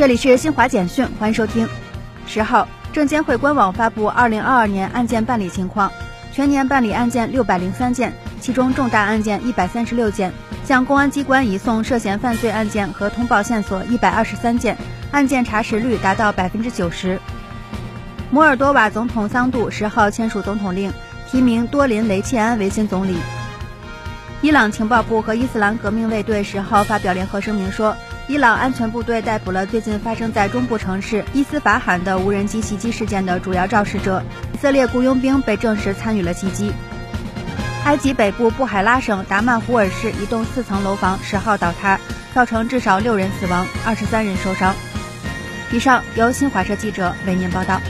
这里是新华简讯，欢迎收听。十号，证监会官网发布二零二二年案件办理情况，全年办理案件六百零三件，其中重大案件一百三十六件，向公安机关移送涉嫌犯罪案件和通报线索一百二十三件，案件查实率达到百分之九十。摩尔多瓦总统桑杜十号签署总统令，提名多林雷切安为新总理。伊朗情报部和伊斯兰革命卫队十号发表联合声明说，伊朗安全部队逮捕了最近发生在中部城市伊斯法罕的无人机袭击事件的主要肇事者。以色列雇佣兵被证实参与了袭击。埃及北部布海拉省达曼胡尔市一栋四层楼房十号倒塌，造成至少六人死亡，二十三人受伤。以上由新华社记者为您报道。